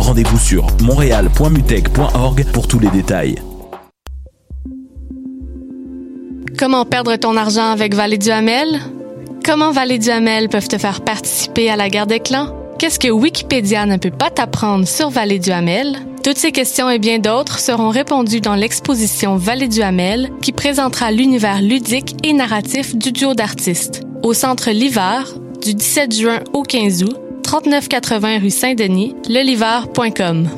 Rendez-vous sur montréal.mutech.org pour tous les détails. Comment perdre ton argent avec Vallée du Hamel? Comment Vallée du Hamel peuvent te faire participer à la guerre des clans? Qu'est-ce que Wikipédia ne peut pas t'apprendre sur Vallée du Hamel? Toutes ces questions et bien d'autres seront répondues dans l'exposition Vallée du Hamel qui présentera l'univers ludique et narratif du duo d'artistes. Au centre L'Hiver, du 17 juin au 15 août, 3980 rue Saint-Denis, lelivar.com.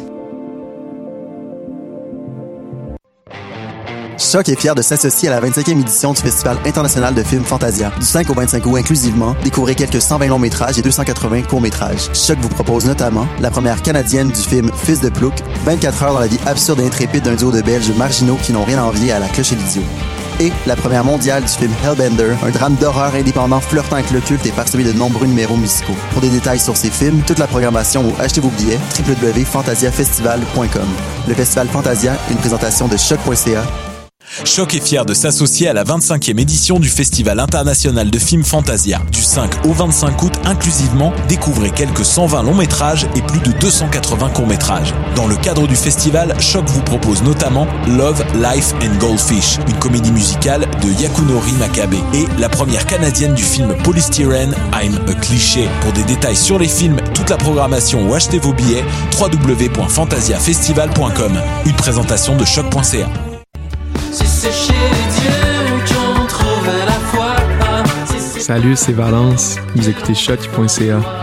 Choc est fier de s'associer à la 25e édition du Festival international de films Fantasia. Du 5 au 25 août inclusivement, découvrez quelques 120 longs métrages et 280 courts métrages. Choc vous propose notamment la première canadienne du film Fils de Plouc, 24 heures dans la vie absurde et intrépide d'un duo de Belges marginaux qui n'ont rien à envier à la cloche et l'idiot. La première mondiale du film Hellbender, un drame d'horreur indépendant flirtant avec le culte et parsemé de nombreux numéros musicaux. Pour des détails sur ces films, toute la programmation ou achetez vos billets, www.fantasiafestival.com. Le Festival Fantasia, une présentation de choc.ca Choc est fier de s'associer à la 25e édition du Festival international de films Fantasia. Du 5 au 25 août inclusivement, découvrez quelques 120 longs métrages et plus de 280 courts métrages. Dans le cadre du festival, Choc vous propose notamment Love, Life and Goldfish, une comédie musicale de Yakunori Makabe et la première canadienne du film Polystyrene, I'm a Cliché. Pour des détails sur les films, toute la programmation ou achetez vos billets, www.fantasiafestival.com. Une présentation de choc.ca. Salut, c'est Valence. Vous écoutez choc.ca.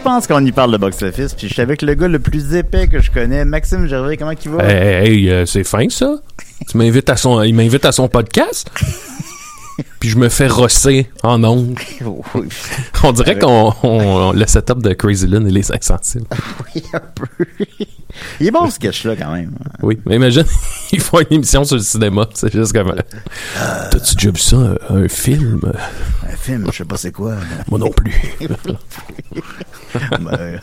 je pense qu'on y parle de box-office. Puis je suis avec le gars le plus épais que je connais, Maxime Gervais. Comment il va? Hey, hey, euh, c'est fin ça. Tu m'invites à son, il m'invite à son podcast? Puis je me fais rosser en ondes. Oui, On dirait qu'on on- le setup de Crazy Lynn et les insensibles. oui, un peu. Il est bon ce sketch-là quand même. Oui, mais imagine, ils font une émission sur le cinéma. C'est juste comme. euh, T'as-tu déjà vu ça, un, film? Un film, je sais pas c'est quoi. Moi non plus. ben,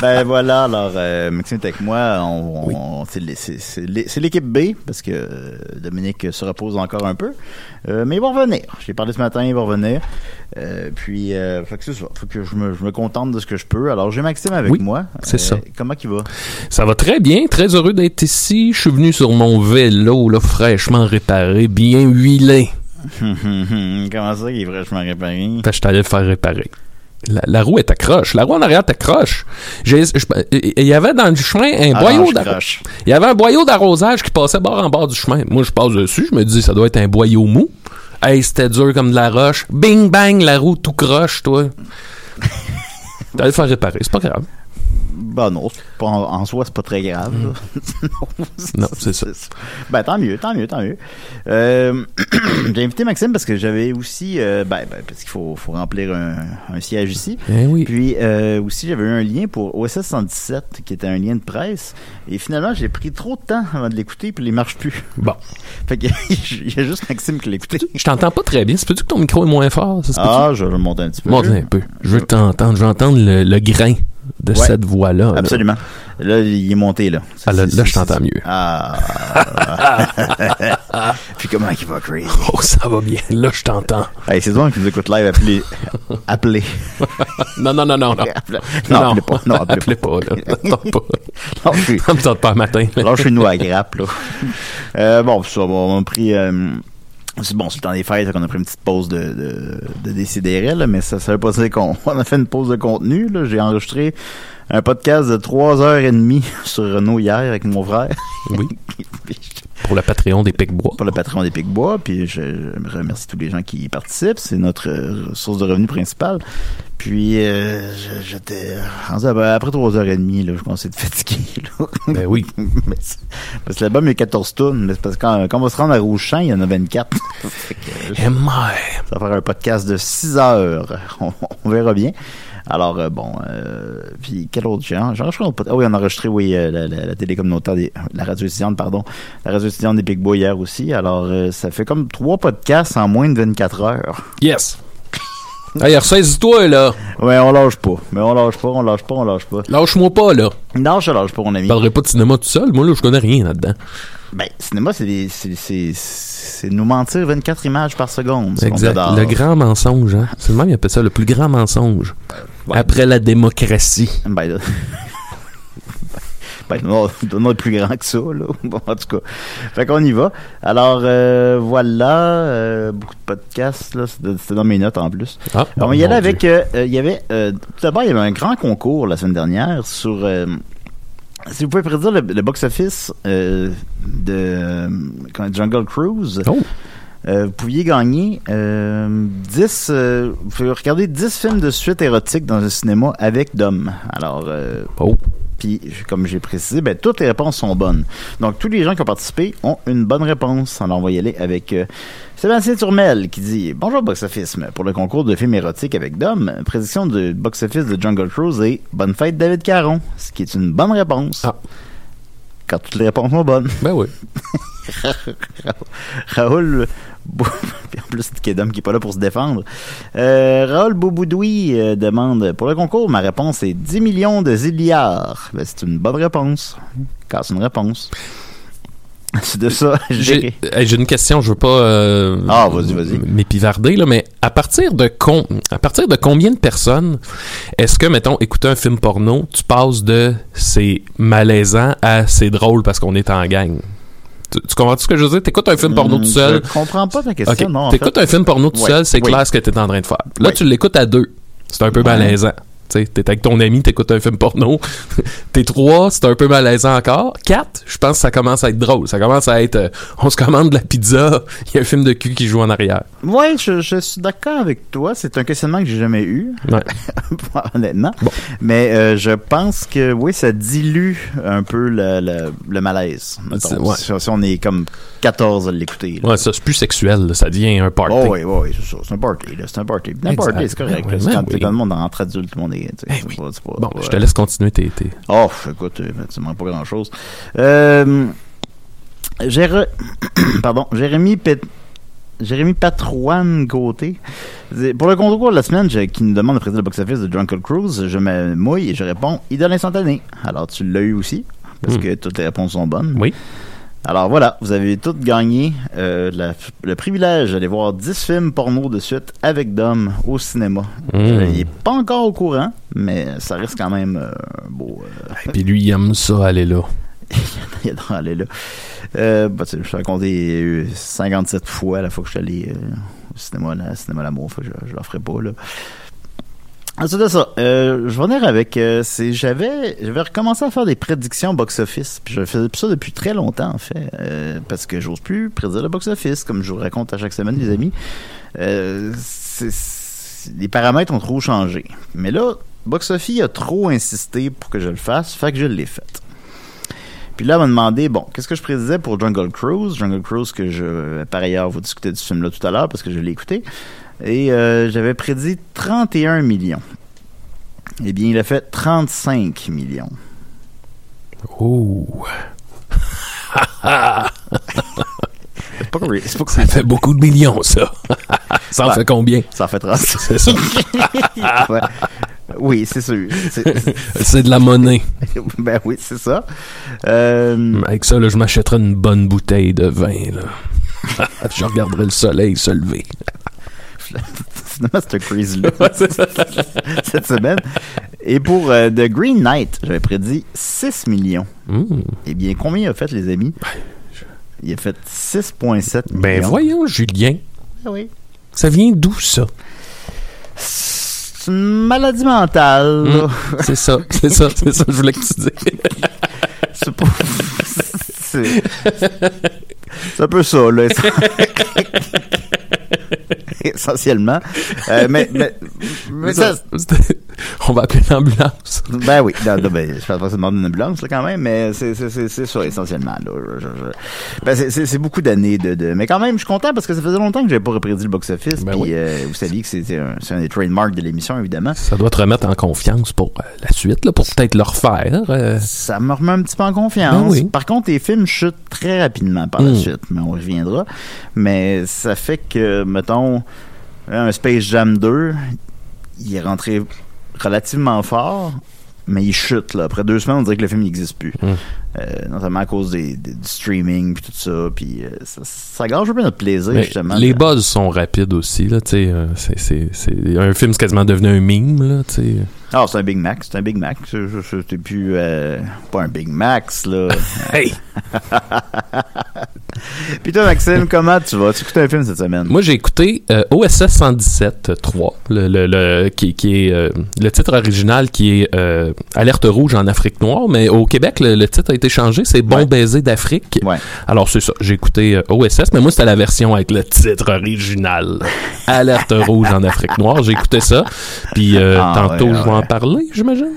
ben voilà, alors euh, Maxime est avec moi. On, on- c'est l'é- c'est- c'est l'é- c'est l'équipe B parce que euh, Dominique se repose encore un peu. Euh, mais il va revenir. Je l'ai parlé ce matin, il va revenir. Euh, puis, euh, fait que c'est ça. Faut que je me, je me contente de ce que je peux. Alors, j'ai Maxime avec Oui, moi. c'est ça. Comment il va? Ça va très bien, très heureux d'être ici. Je suis venu sur mon vélo, là, fraîchement réparé, bien huilé. Comment ça, il est fraîchement réparé? Je allé le faire réparer. La, la roue est accroche. La roue en arrière est accroche. J'ai- je- Il y avait dans le chemin un Ah, boyau d'arrosage. Il y avait un boyau d'arrosage qui passait bord en bord du chemin. Moi, je passe dessus. Je me dis, ça doit être un boyau mou. Hey, c'était dur comme de la roche. Bing, bang, la roue tout croche, toi. Le faire réparer. C'est pas grave. Bah non, c'est pas- en, soi, c'est pas très grave. là. Non, c'est ça. Ben tant mieux, tant mieux, tant mieux. Euh, j'ai invité Maxime parce que j'avais aussi, euh, ben, ben, parce qu'il faut, faut remplir un, un siège ici. Eh oui. Puis euh, aussi, j'avais eu un lien pour OSS 117 qui était un lien de presse. Et finalement, j'ai pris trop de temps avant de l'écouter puis il marche plus. Bon. Fait qu'il y a juste Maxime qui l'a écouté. Je t'entends pas très bien. C'est peut-être que ton micro est moins fort? Ça? Ah, je vais le monter un petit peu. Monte un peu. Je veux t'entendre. Je veux entendre le, le grain de Ouais. cette voix-là. là. Absolument. Là, il est monté, là. Ah, là, là, je t'entends mieux. Ah. Puis comment il va crazy? Oh, ça va bien. Là, je t'entends. Hey, c'est toi qui nous écoute live, appelez. appelez. Non, non, non, non, non. Appelez- Non, appelez pas. Non, appelez appelez pas, là. Pas. Non, je suis- Ça me tente pas matin. là. Lâchez-nous à grappe, là. Euh, bon, ça, bon, on a pris... euh, bon, c'est le temps des fêtes, on a pris une petite pause de, de, de décider, là, mais ça, ça veut pas dire qu'on on a fait une pause de contenu, là. J'ai enregistré un podcast de trois heures et demie sur Renault hier avec mon frère. Oui. Pour le Patreon des Pic-Bois. pour le patron des Pic-Bois, puis je, je remercie tous les gens qui y participent. C'est notre euh, source de revenus principale. Puis, euh, je- j'étais à- après trois heures et demie, là, je commençais à être fatigué. Là. Ben oui. Mais parce que l'album, il y a 14 tonnes. Mais c'est parce que quand, quand on va se rendre à Rouge-Champ, il y en a 24. Fait que, je- Eh, ça va faire un podcast de 6 heures. On, on verra bien. Alors, euh, bon, euh, puis quel autre genre? Ah oui, on a enregistré, oui, euh, la, la, la télé communautaire, des, la radio étudiante, pardon, la radio étudiante des Big Boys hier aussi. Alors, euh, ça fait comme trois podcasts en moins de 24 heures. Yes. Hey, ressaisis-toi, là. Ouais, on lâche pas. Mais on lâche pas, on lâche pas, on lâche pas. Lâche-moi pas, là. Non, je lâche pas, mon ami. Je parlerai pas de cinéma tout seul. Moi, là, je connais rien là-dedans. Ben, cinéma, c'est des- c'est nous mentir 24 images par seconde. Exact. Le grand mensonge, hein. C'est le même, il appelle ça le plus grand mensonge. Ouais. Après la démocratie. Ben, là. Ben, non, non, plus grand que ça, là. Bon, en tout cas. Fait qu'on y va. Alors, euh, voilà, euh, beaucoup de podcasts, là. C'était dans mes notes, en plus. Ah, Alors, on y allait avec, euh, il y avait, tout d'abord, il y avait un grand concours la semaine dernière sur, si vous pouvez prédire le, le box-office de Jungle Cruise, Oh. euh, vous pouviez gagner euh, 10, euh, vous pouvez regarder 10 films de suite érotiques dans un cinéma avec Dom. Alors, euh, Oh. Puis, comme j'ai précisé, ben, toutes les réponses sont bonnes. Donc, tous les gens qui ont participé ont une bonne réponse. Alors, on va y aller avec euh, Sébastien Turmel qui dit Bonjour Box Office. Pour le concours de films érotiques avec Dom, prédiction de Box Office de Jungle Cruise et Bonne fête David Caron, ce qui est une bonne réponse. Ah. Quand toutes les réponses sont bonnes. Ben oui. Raoul, Puis en plus, c'est Kedom qui est pas là pour se défendre. Euh, Raoul Bouboudoui euh, demande pour le concours, ma réponse est 10 millions de zilliards. Ben, c'est une bonne réponse. C'est une réponse. C'est de ça. J'ai hey, une question, je veux pas euh, Ah, m'épivarder, là, mais à partir de con- à partir de combien de personnes est-ce que, mettons, écouter un film porno, tu passes de c'est malaisant à c'est drôle parce qu'on est en gang? Tu, tu comprends ce que je veux dire? T'écoutes un film porno Hmm, tout seul. Je comprends pas ta question. Non, T'écoutes un film porno tout seul, c'est oui. clair ce que t'es en train de faire. Là, tu l'écoutes à deux. C'est un peu malaisant. T'es avec ton ami, t'écoutes un film porno. T'es trois, c'est un peu malaisant encore. Quatre, je pense que ça commence à être drôle. Ça commence à être, euh, on se commande de la pizza, il y a un film de cul qui joue en arrière. Ouais, je, je suis d'accord avec toi. C'est un questionnement que j'ai jamais eu. Ouais. honnêtement. Mais euh, je pense que oui, ça dilue un peu le, le, le malaise. ouais. Si, si on est comme 14 à l'écouter. Ouais, ça, c'est plus sexuel, là, ça devient un party. Oh oui, oui, c'est ça. C'est un party. C'est un party. Un Exact. party, c'est correct. Ouais, quand, oui. quand le monde entre adultes, tout le monde Eh c'est oui. pas- c'est pas- Bon, ouais. je te laisse continuer tes... tes- Oh, écoute, tu manques pas grand chose. Euh, Pardon, Jérémy Pet- Jérémy Patroine Côté. Pour le concours de la semaine, je- qui nous demande de présenter le box-office de Drunkle Cruise, je me mouille et je réponds idole instantanée. Alors, tu l'as eu aussi, parce Hmm. que toutes les réponses sont bonnes. Oui. Alors voilà, vous avez toutes gagné euh, la- le privilège d'aller voir 10 films porno de suite avec Dom au cinéma. Mm. Euh, il est pas encore au courant, mais ça reste quand même euh, un beau... euh, Puis lui, il aime ça, aller là. il dans aller là. Bah, tu sais, je suis raconté euh, 57 fois la fois que je suis allé au cinéma, là, cinéma L'amour, je, je l'en ferai pas là. Ensuite de ça, euh, je vais venir avec, euh, c'est, j'avais, j'avais recommencé à faire des prédictions box-office, puis je faisais ça depuis très longtemps en fait, euh, parce que j'ose plus prédire le box-office, comme je vous raconte à chaque semaine, les amis. Euh, les paramètres ont trop changé. Mais là, Box-Office a trop insisté pour que je le fasse, fait que je l'ai fait. Puis là, elle m'a demandé, bon, qu'est-ce que je prédisais pour Jungle Cruise? Jungle Cruise, que je, par ailleurs, vous discutez ce film-là tout à l'heure parce que je l'ai écouté. Et euh, j'avais prédit 31 millions. Eh bien, il a fait 35 millions. Oh. C'est pas, pas que Ça fait beaucoup de millions, ça. ça en Ouais. fait combien? Ça en fait 30. C'est ça. ouais. Oui, c'est sûr. C'est de la monnaie. ben oui, c'est ça. Euh, Avec ça, là, je m'achèterais une bonne bouteille de vin, là. je regarderais le soleil se lever. Finalement, c'est un crazy là cette semaine. Et pour euh, The Green Knight, j'avais prédit 6 millions. Hmm. Eh bien, combien il a fait, les amis? Il a fait 6,7 millions. Ben voyons, Julien. Ah oui. Ça vient d'où, ça? C'est une maladie mentale. Hmm. C'est ça, c'est ça, c'est ça que je voulais que tu dises. C'est pas... C'est... C'est un peu ça, là. Essentiellement. Euh, mais, mais, mais ça, On va appeler l'ambulance. Ben oui, non, non, ben, je pense pas que ça demande une ambulance là, quand même, mais c'est ça essentiellement là. Je- je- je- Ben, c'est- beaucoup d'années de, de mais quand même je suis content parce que ça faisait longtemps que j'avais pas reprédit le box office. Ben puis oui. euh, vous saviez que c'était un, c'est un des trademarks de l'émission évidemment. Ça doit te remettre en confiance pour euh, la suite, là, pour peut-être le refaire. euh. Ça me remet un petit peu en confiance. Ben oui. Par contre, les films chutent très rapidement par la Mm. suite, mais on reviendra. Mais ça fait que, mettons, un Space Jam 2, il est rentré relativement fort, mais il chute. Là. Après deux semaines, on dirait que le film n'existe plus. Mm. Euh, notamment à cause des, des- du streaming puis tout ça. Puis euh, ça, ça gâche un peu notre plaisir, Mais justement. les buzz sont rapides aussi, là, euh, c'est- c'est- c'est- un film, c'est quasiment devenu un meme, là. Ah, c'est un Big Mac. C'est un Big Mac. C'était plus... pas un Big Max, là. Hey! Puis toi, Maxime, comment tu vas? Tu écoutes un film cette semaine? Moi, j'ai écouté euh, OSS 117 3, le, le, le- qui, qui est euh, le titre original qui est euh, Alerte rouge en Afrique noire, mais au Québec, le, le titre a été changé, c'est Bon Ouais. baiser d'Afrique. Ouais. Alors, c'est ça, j'ai écouté euh, OSS, mais moi, c'était la version avec le titre original. Alerte rouge en Afrique noire, j'ai écouté ça. Puis euh, Ah, tantôt, ouais, je vais en parler, j'imagine?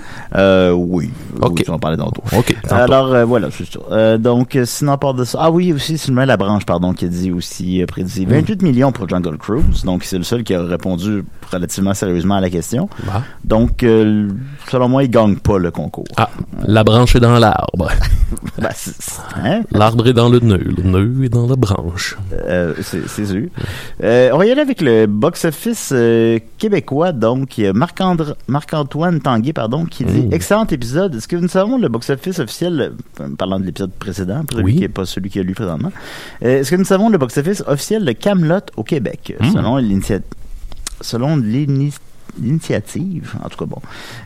Oui. Ok. Oui, on va parler tantôt. OK, tantôt. Alors, voilà, c'est ça. Donc, sinon, part de ça... Ah oui, aussi, Sylvain Labranche, pardon, qui a dit aussi, euh, prédit Hmm. 28 millions pour Jungle Cruise. Donc, c'est le seul qui a répondu relativement sérieusement à la question. Donc, euh, selon moi, il gagne pas le concours. Ah, la branche est dans l'arbre. Ben, hein? L'arbre est dans le nœud, le nœud est dans la branche. Euh, c'est sûr. Euh, on va y aller avec le box-office québécois. Donc, Marc-Andr- Marc-Antoine Tanguay, pardon, qui dit Mm. Excellent épisode. Est-ce que nous savons le box-office officiel, euh, parlant de l'épisode précédent, pour celui Oui. qui n'est pas celui qui a lu présentement, euh, est-ce que nous savons le box-office officiel de Camelot au Québec, Mm. selon l'initiative selon l'ini- l'initiative, en tout cas bon,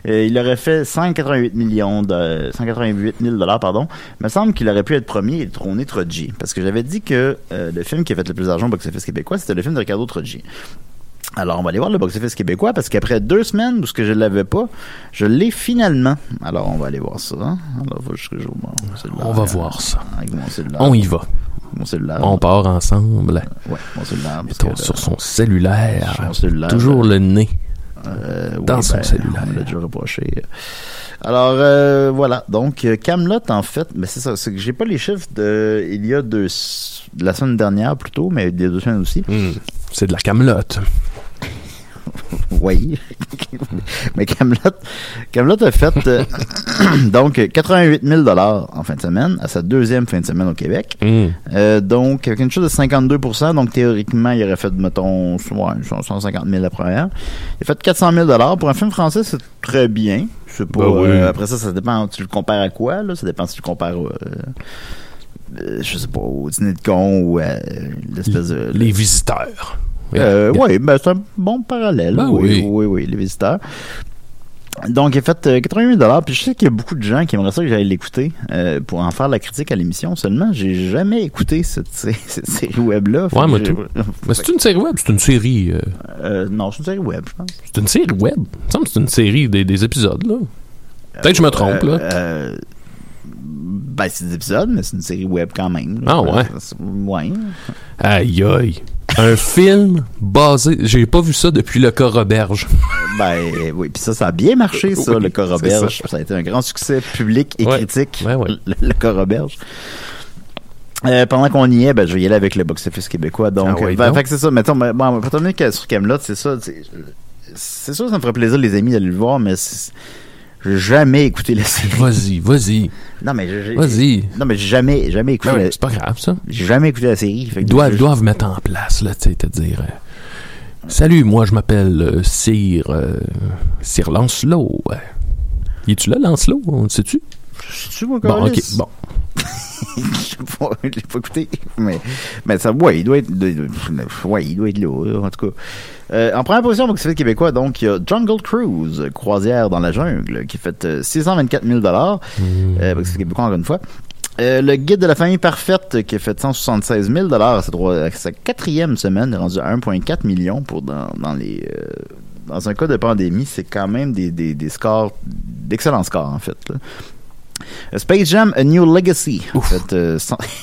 Euh, il aurait fait 188 millions de 188 000 dollars pardon. Il me semble qu'il aurait pu être premier et trôner Troggi parce que j'avais dit que euh, le film qui a fait le plus d'argent au box-office québécois c'était le film de Ricardo Troggi. Alors, on va aller voir le box-office québécois parce qu'après deux semaines où ce que je l'avais pas, je l'ai finalement. Alors, on va aller voir ça. Alors, faut que j'ouvre mon cellulaire. On va voir ça. Avec mon cellulaire. On y va. Mon cellulaire. On part ensemble. Ouais, mon cellulaire. parce Mettons sur son cellulaire. sur mon cellulaire, Toujours le nez. Euh, Dans oui, son ben, cellulaire. On l'a déjà reproché. Alors euh, voilà, donc euh, Camelot en fait, mais c'est ça, c'est que j'ai pas les chiffres de il y a deux de la semaine dernière plutôt, mais des deux semaines aussi. Hmm, C'est de la camelote. Oui. mais Camelot, Camelot a fait euh, donc 88 000 dollars en fin de semaine à sa deuxième fin de semaine au Québec. Hmm. Euh, donc, avec une chose de 52% donc théoriquement, il aurait fait, mettons, ouais, 150 000 la première. Il a fait 400 000 Pour un film français, c'est très bien. C'est pas, Ben oui. euh, après ça, ça dépend, tu le compares à quoi, là? Ça dépend si tu le compares, je sais pas, au dîner de con ou à l'espèce de... Les visiteurs. Euh, Yeah. Oui, ben, c'est un bon parallèle. Ben oui, oui. oui, oui, les visiteurs. Donc, il a fait euh, 88 puis je sais qu'il y a beaucoup de gens qui aimeraient ça que j'aille l'écouter euh, pour en faire la critique à l'émission. Seulement, j'ai jamais écouté cette, sé- cette série web-là. Ouais, moi tout. Mais c'est une série web, c'est une série. euh, Euh, non, c'est une série web, je pense. c'est une série web. Il me semble que c'est une série des, des épisodes, là. Peut-être que je me trompe, Euh, là. Ben, c'est des épisodes, mais c'est une série web quand même. Ah, ouais. Ouais. Aïe, aïe. Un film basé. J'ai pas vu ça depuis le cas Roberge. Ben, oui. Puis ça, ça a bien marché, ça, Oui, le cas c'est Roberge. ça. Ça. a été un grand succès public et Ouais. critique, Ouais, ouais. Le, le cas Roberge. Euh, pendant qu'on y est, ben, je vais y aller avec le box-office québécois. Donc, Ah oui, ben, donc. fait que c'est ça. Mettons, ben, bon, pour terminer que- sur Camelot, c'est ça. C'est sûr, ça me ferait plaisir, les amis, d'aller le voir, mais jamais écouté la série. Vas-y, vas-y. Non, mais j'ai- Vas-y. Non, mais j'ai jamais, jamais écouté. Non, la- C'est pas grave, ça. J'ai jamais écouté la série. Ils doivent, je- doivent mettre en place, là, tu sais, te dire. euh, Salut, moi je m'appelle euh, Sir. euh, Sir Lancelot. Ouais. Y es-tu là, Lancelot? On le sais-tu C'est-tu, moi, Bon, ok, bon. Je je l'ai pas écouté. Mais, mais ça, ouais, il doit être, ouais, il doit être là, en tout cas. Euh, en première position, donc, c'est fait québécois, donc, il y a Jungle Cruise, croisière dans la jungle, qui fait euh, 624 000 dollars. Euh, c'est québécois, encore une fois. Euh, le guide de la famille parfaite qui a fait 176 000 dollars à sa, quatrième semaine, rendu à 1,4 million pour dans, dans les euh, dans un cas de pandémie, c'est quand même des, des, scores d'excellents scores en fait. Euh, Space Jam A New Legacy a fait euh,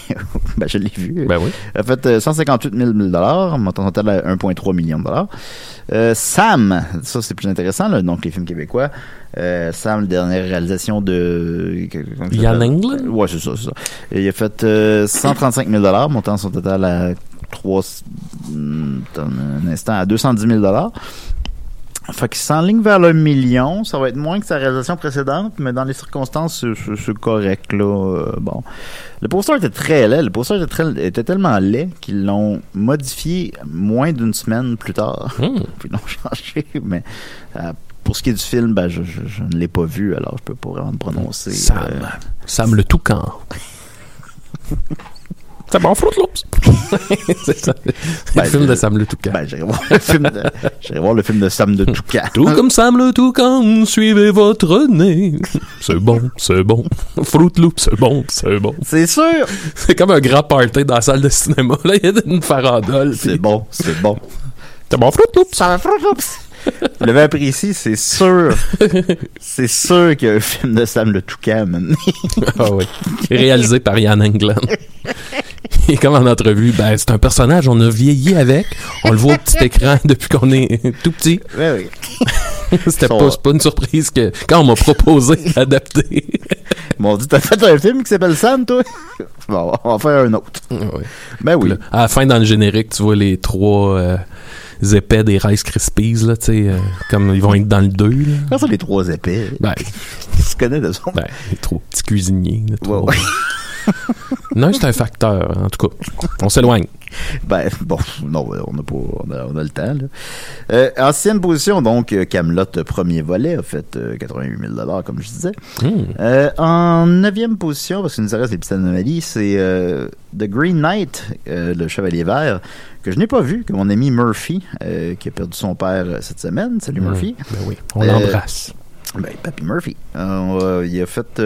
ben, je l'ai vu. Ben oui. Fait euh, 158 000 dollars, montant total à 1,3 million de dollars. Euh, Sam, ça c'est plus intéressant, là, donc les films québécois. Euh, Sam, la dernière réalisation de... Yann? Englund? Ouais, c'est ça, c'est ça. Il a fait euh, 135 000 dollars, montant son total à 3... hum, attends un instant, à 210 000 dollars. Fait qu'il s'enligne vers le million. Ça va être moins que sa réalisation précédente, mais dans les circonstances, c'est- correct, là. Euh, bon. Le poster était très laid. Le poster était, très- était tellement laid qu'ils l'ont modifié moins d'une semaine plus tard. Hmm. Ils l'ont changé, mais euh, pour ce qui est du film, ben, je, je- je ne l'ai pas vu, alors je peux pas vraiment me prononcer. Sam. Euh, Sam le toucan. C'est bon, Fruit Loops. c'est ça. C'est Ben, le film de Sam le toucan. ben, j'irai voir le film de, j'irai voir le film de Sam de Toucan. Tout comme Sam le toucan, suivez votre nez. C'est bon, c'est bon. Fruit Loops, c'est bon, c'est bon. C'est sûr! C'est comme un grand party dans la salle de cinéma. Là, il y a une farandole. C'est bon, c'est bon. C'est bon, Fruit Loops. Ça va faire oups. Vous l'avez apprécié, c'est sûr. c'est sûr qu'il y a un film de Sam le Toucan. Ah oui. Réalisé par Yann Englund. Il est comme en entrevue, ben c'est un personnage, on a vieilli avec, on le voit au petit écran depuis qu'on est tout petit. Ouais, oui. C'était pas, une surprise que quand on m'a proposé d'adapter. Ils m'ont dit, t'as fait un film qui s'appelle Sam, toi? Bon, on va faire un autre. Ah oui. Ben oui. Là, à la fin, dans le générique, tu vois les trois euh, épais des Rice Krispies, là, tu sais, euh, comme ils vont être dans le 2, là. Comment ça, les trois épais? Ben, Tu se connais de son? ben, les trois petits cuisiniers. là, trois-. Non, c'est un facteur, en tout cas. On s'éloigne. Ben, bon, non, on a pas, on a, on a le temps, là. Euh, ancienne position, donc, euh, Camelot, premier volet, a fait euh, 88 000 comme je disais. Hmm. Euh, en neuvième position, parce qu'il nous reste des petites anomalies, c'est euh, The Green Knight, euh, le Chevalier Vert, que je n'ai pas vu, que mon ami Murphy, euh, qui a perdu son père euh, cette semaine. Salut Murphy. Ben oui, on Euh, l'embrasse. Ben, Papy Murphy. Euh, il a fait...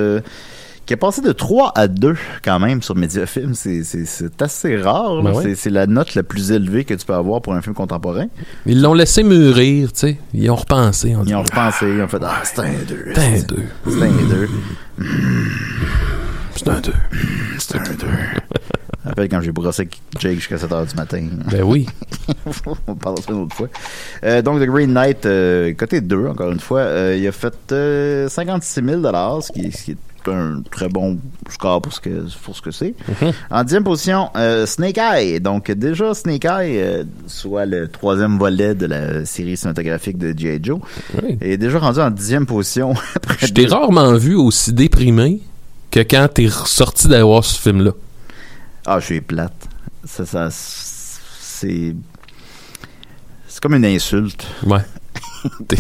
qui a passé de 3 à 2 quand même sur Mediafilm. C'est, assez rare. Ben oui. c'est, la note la plus élevée que tu peux avoir pour un film contemporain. Ils l'ont laissé mûrir, tu sais. Ils ont repensé. On dit, Ils ont repensé, ils ont fait « Ah, c'est un 2. c'est un deux. C'est un 2. C'est un deux. C'est un 2. Je me rappelle quand j'ai brossé avec Jake jusqu'à 7 h du matin. Ben oui. On parlera ça une autre fois. Euh, donc, The Green Knight, euh, côté 2, encore une fois, euh, il a fait euh, 56 000 ce qui, ce qui est un très bon score pour ce que, pour ce que c'est. En dixième position, euh, Snake Eye. Donc, déjà, Snake Eye, euh, soit le troisième volet de la série cinématographique de G.I. Joe, Oui. est déjà rendu en dixième position. Je t'ai rarement vu aussi déprimé que quand t'es ressorti d'aller voir ce film-là. Ah, je suis plate. Ça, ça, c'est... C'est comme une insulte. Ouais. T'es-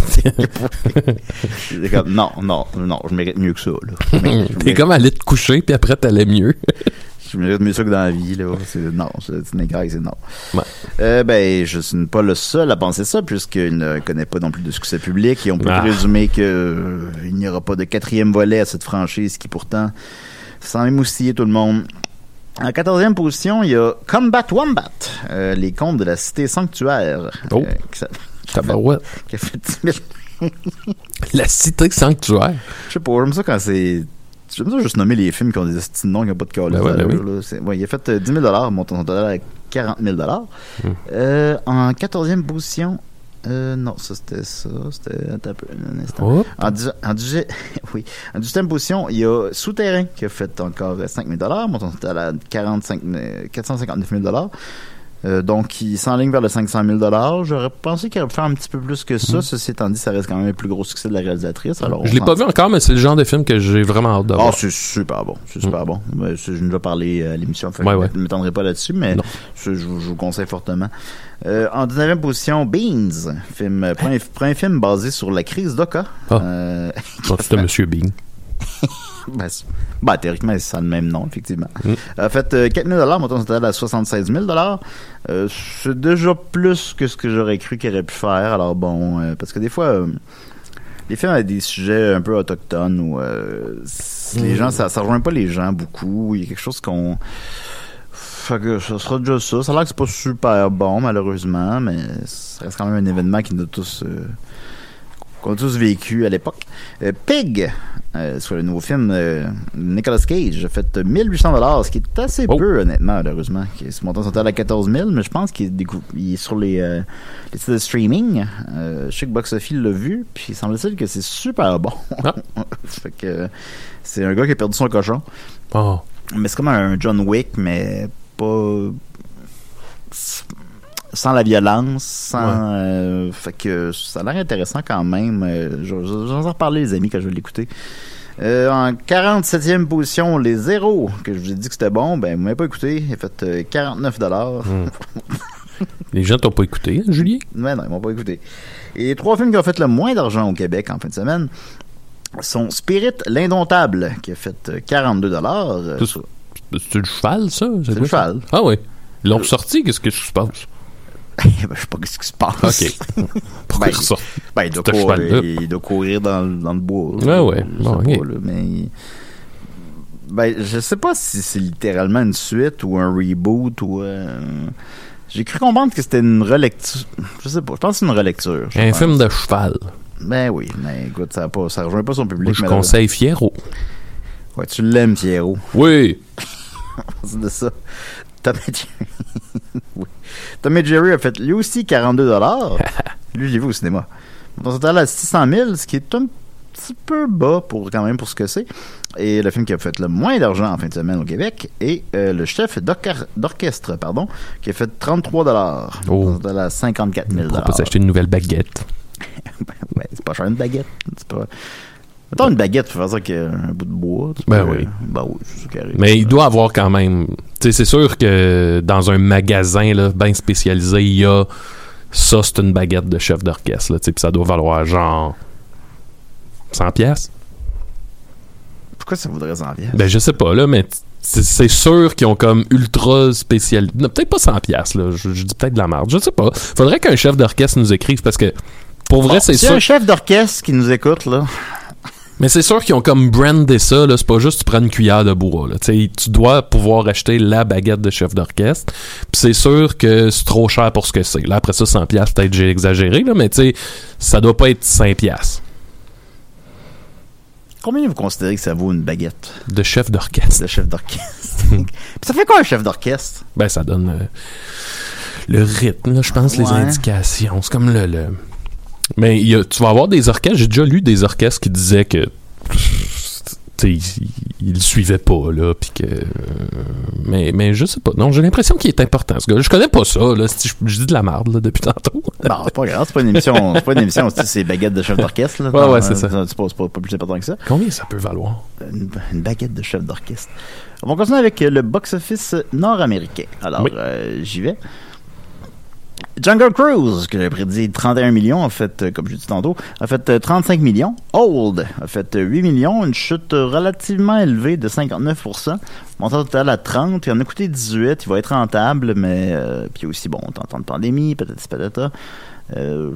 comme, non, non, non, je mérite mieux que ça. Là. T'es comme allé te coucher, puis après t'allais mieux. Je mérite mieux ça que dans la vie. Là. C'est, non, c'est non. Ouais. Euh, ben, je suis pas le seul à penser ça, puisqu'il ne connaît pas non plus de succès public, et on peut Ah. présumer que euh, il n'y aura pas de quatrième volet à cette franchise qui pourtant s'en émoustiller tout le monde. En quatorzième position, il y a Combat Wombat, euh, les contes de la cité sanctuaire. Oh. euh, qui, Tabarouette. qui a fait 10 000 La cité sanctuaire. Je sais pas, j'aime ça quand c'est. J'aime ça juste nommer les films qui ont des de noms qui n'ont pas de calice Ben ouais, ben oui. ouais, il a fait euh, 10 000 montant son total à 40 000 Hmm. euh, En 14e position, euh, non, ça c'était ça, c'était attends un peu, un instant. Hop. En, dix- oui. en 18e position, il y a Souterrain qui a fait encore 5 000 montant total à 45, euh, 459 000 Euh, donc, il s'enligne vers le 500 000 J'aurais pensé qu'il aurait pu faire un petit peu plus que ça. Ceci étant dit, ça reste quand même le plus gros succès de la réalisatrice. Alors, Je l'ai pas vu encore, mais c'est le genre de film que j'ai vraiment hâte de Ah, voir. c'est super bon. C'est super bon. Mais c'est- J'ai déjà parlé à l'émission. Ouais, ouais. Je ne m'étendrai pas là-dessus, mais je, je vous je conseille fortement. Euh, en 19e position, Beans. Film, euh, premier, premier film basé sur la crise d'Oka. Ah. Euh, Donc, c'était Monsieur Bean. ben, ben, théoriquement, c'est ça le même nom, effectivement. Mm. A fait euh, 4 000 montant total à 76 000 euh, C'est déjà plus que ce que j'aurais cru qu'il aurait pu faire. Alors bon, euh, parce que des fois, euh, les films avec des sujets un peu autochtones euh, c- les Mm. gens, ça, ça rejoint pas les gens beaucoup. Il y a quelque chose qu'on... Fait que ça sera déjà ça. Ça a l'air que c'est pas super bon, malheureusement, mais ça reste quand même un événement qui nous a tous... qu'on a tous vécu à l'époque. Euh, Pig, euh, soit le nouveau film euh, Nicolas Cage, a fait 1800 dollars, ce qui est assez Oh. peu honnêtement, malheureusement. Qui- Ce montant total à 14 000, mais je pense qu'il est, sur les, euh, les sites de streaming. Je sais que Box Office l'a vu, puis il semble-t-il que c'est super bon. Ah. fait que c'est un gars qui a perdu son cochon. Oh. Mais c'est comme un John Wick, mais pas. Sans la violence, sans. Ouais. euh, fait que ça a l'air intéressant quand même. Euh, je- je- J'en ai reparlé, les amis, quand je vais l'écouter. Euh, en 47e position, les zéros, que je vous ai dit que c'était bon, ben, vous m'avez pas écouté. Il a fait euh, 49 dollars. Les gens t'ont pas écouté, hein, Julien? Ouais, non, ils m'ont pas écouté. Et les trois films qui ont fait le moins d'argent au Québec en fin de semaine sont Spirit, l'indomptable, qui a fait euh, 42 dollars. C'est- le cheval, ça? C'est le cheval. Ah oui. Ils l'ont ressorti, qu'est-ce que se passe? Ben, je sais pas ce qui se passe. OK. Pourquoi Ben, ils ressortent? Ben, il doit, courir, il doit courir dans, le- dans le bois. Ouais, ouais. Je sais Bon, pas, ok. là, mais... il- Ben, je sais pas si c'est littéralement une suite ou un reboot ou... euh, J'ai cru comprendre que c'était une relecture. Je sais pas. Je pense que c'est une relecture. Un pense. film de cheval. Ben oui, mais écoute, ça, pas, ça rejoint pas son public. Moi, je conseille Fiero. Ouais, tu l'aimes, Pierrot. Oui. C'est de ça. Tom et Jerry. oui. Tom et Jerry a fait lui aussi 42 Lui, j'ai vu au cinéma. On total à 600 000, ce qui est un petit peu bas pour quand même pour ce que c'est. Et le film qui a fait le moins d'argent en fin de semaine au Québec est euh, le chef d'orchestre, pardon, qui a fait 33 dollars. Oh. On total à 54 000 On peut s'acheter une nouvelle baguette? Ben, c'est pas cher une baguette. C'est pas. Mettons une baguette, faut faire ça avec euh, un bout de bois. Ben oui. Ben oui, c'est. Mais il doit avoir quand même. Tu sais, c'est sûr que dans un magasin là, bien spécialisé, il y a ça, c'est une baguette de chef d'orchestre. là, tu sais, Puis ça doit valoir genre 100 pièces. Pourquoi ça voudrait s'en vient? Ben je sais pas là, mais c'est sûr qu'ils ont comme ultra spécial. non, Peut-être pas 100 pièces là. Je, je dis peut-être de la merde. Je sais pas. Faudrait qu'un chef d'orchestre nous écrive parce que pour vrai, c'est sûr. un chef d'orchestre qui nous écoute, là. Mais c'est sûr qu'ils ont comme brandé ça, là. C'est pas juste tu prends une cuillère de bois, là. Tu sais, tu dois pouvoir acheter la baguette de chef d'orchestre. Puis c'est sûr que c'est trop cher pour ce que c'est. Là, après ça, 100 pièces peut-être j'ai exagéré, là. Mais tu sais, ça doit pas être 5 pièces Combien vous considérez que ça vaut une baguette? De chef d'orchestre. de chef d'orchestre? Ça fait quoi un chef d'orchestre? Ben, ça donne euh, le rythme, là, je pense, les indications. C'est comme le... le- Mais il y a- tu vas avoir des orchestres. J'ai déjà lu des orchestres qui disaient que... Tu ils, le suivaient pas, là, puis que... euh, mais, mais je sais pas. Non, j'ai l'impression qu'il est important, ce gars. Je connais pas ça, là. si Je, je dis de la merde, là, depuis tantôt. Non, c'est pas grave, c'est pas une émission, c'est pas une émission, c'est c'est baguette de chef d'orchestre, là. Ouais, ouais, c'est ça. Pas, c'est pas, pas plus important que ça. Combien ça peut valoir? Une, une baguette de chef d'orchestre. On va continuer avec le box-office nord-américain. Alors, Oui. euh, j'y vais. Jungle Cruise, que j'ai prédit 31 millions, en fait, euh, comme je dit tantôt, a fait euh, 35 millions. Old a fait euh, 8 millions, une chute euh, relativement élevée de 59%. Montant total à 30, il en a coûté 18, il va être rentable, mais euh, puis aussi, bon, en temps de pandémie, peut-être patata. Euh,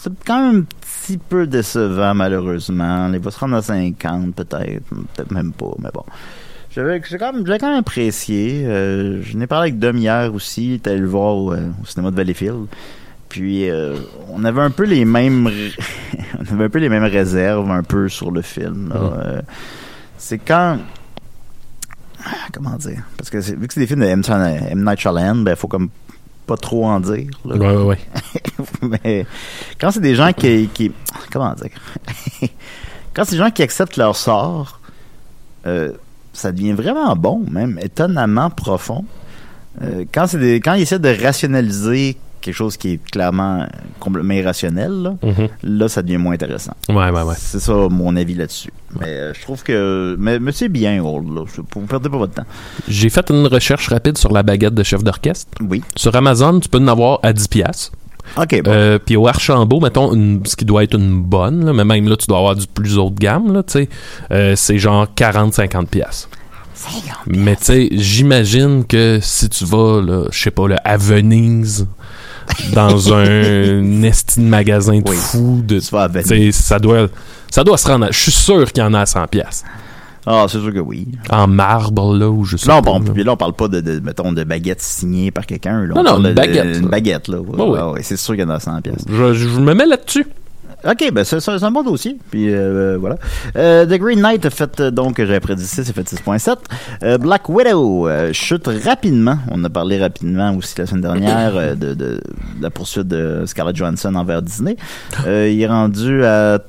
c'est quand même un petit peu décevant, malheureusement. Il va se rendre à 50, peut-être, peut-être même pas, mais bon. J'avais quand, quand même apprécié. Euh, je n'ai parlé avec Dom hier aussi. Il était allé le voir au, euh, au cinéma de Valleyfield. Puis euh, on avait un peu les mêmes on avait un peu les mêmes réserves un peu sur le film. Mhm. Euh, c'est quand comment dire? Parce que vu que c'est des films de M. M. Night Shyamalan, ben faut comme pas trop en dire. là. Ouais, ouais, ouais. Mais quand c'est des gens qui, qui comment dire? Quand c'est des gens qui acceptent leur sort euh, ça devient vraiment bon même étonnamment profond Euh, quand c'est des, quand ils essaient de rationaliser quelque chose qui est clairement euh, complètement irrationnel, là, Mhm. là, ça devient moins intéressant. Ouais, ouais, ouais. C'est ça mon avis là-dessus. Mais euh, je trouve que mais, mais c'est bien Old là. Vous perdez pas votre temps. J'ai fait une recherche rapide sur la baguette de chef d'orchestre. Oui. Sur Amazon, tu peux en avoir à 10 piastres. Ok. Bon. Euh, puis au Archambault, mettons, une- ce qui doit être une bonne, là, mais même là, tu dois avoir du plus haut de gamme, là, tu sais, euh, c'est genre 40-50 piastres. Mais tu sais, j'imagine que si tu vas, je sais pas, là, à Venise, dans un esti de magasin de Oui. fou, de, Tu vas à Venise. ça doit, ça doit se rendre à- Je suis sûr qu'il y en a à 100 piastres. Ah, c'est sûr que oui. En marbre, là, ou je sais Là on, pas. parle, là. puis là, on parle pas de, de mettons, de baguettes signées par quelqu'un. là. Non, On non, une de- baguette, Une baguette, là. Ouais, Ouais, ouais. ouais, c'est sûr qu'il y en a 100 pièces. Je, je me mets là-dessus. OK, ben c'est un bon dossier. Puis euh, voilà. Euh, The Green Knight a fait, euh, donc, j'avais prédit 6, c'est fait 6.7. Euh, Black Widow euh, chute rapidement. On a parlé rapidement aussi la semaine dernière euh, de, de, de la poursuite de Scarlett Johansson envers Disney. Euh, il est rendu à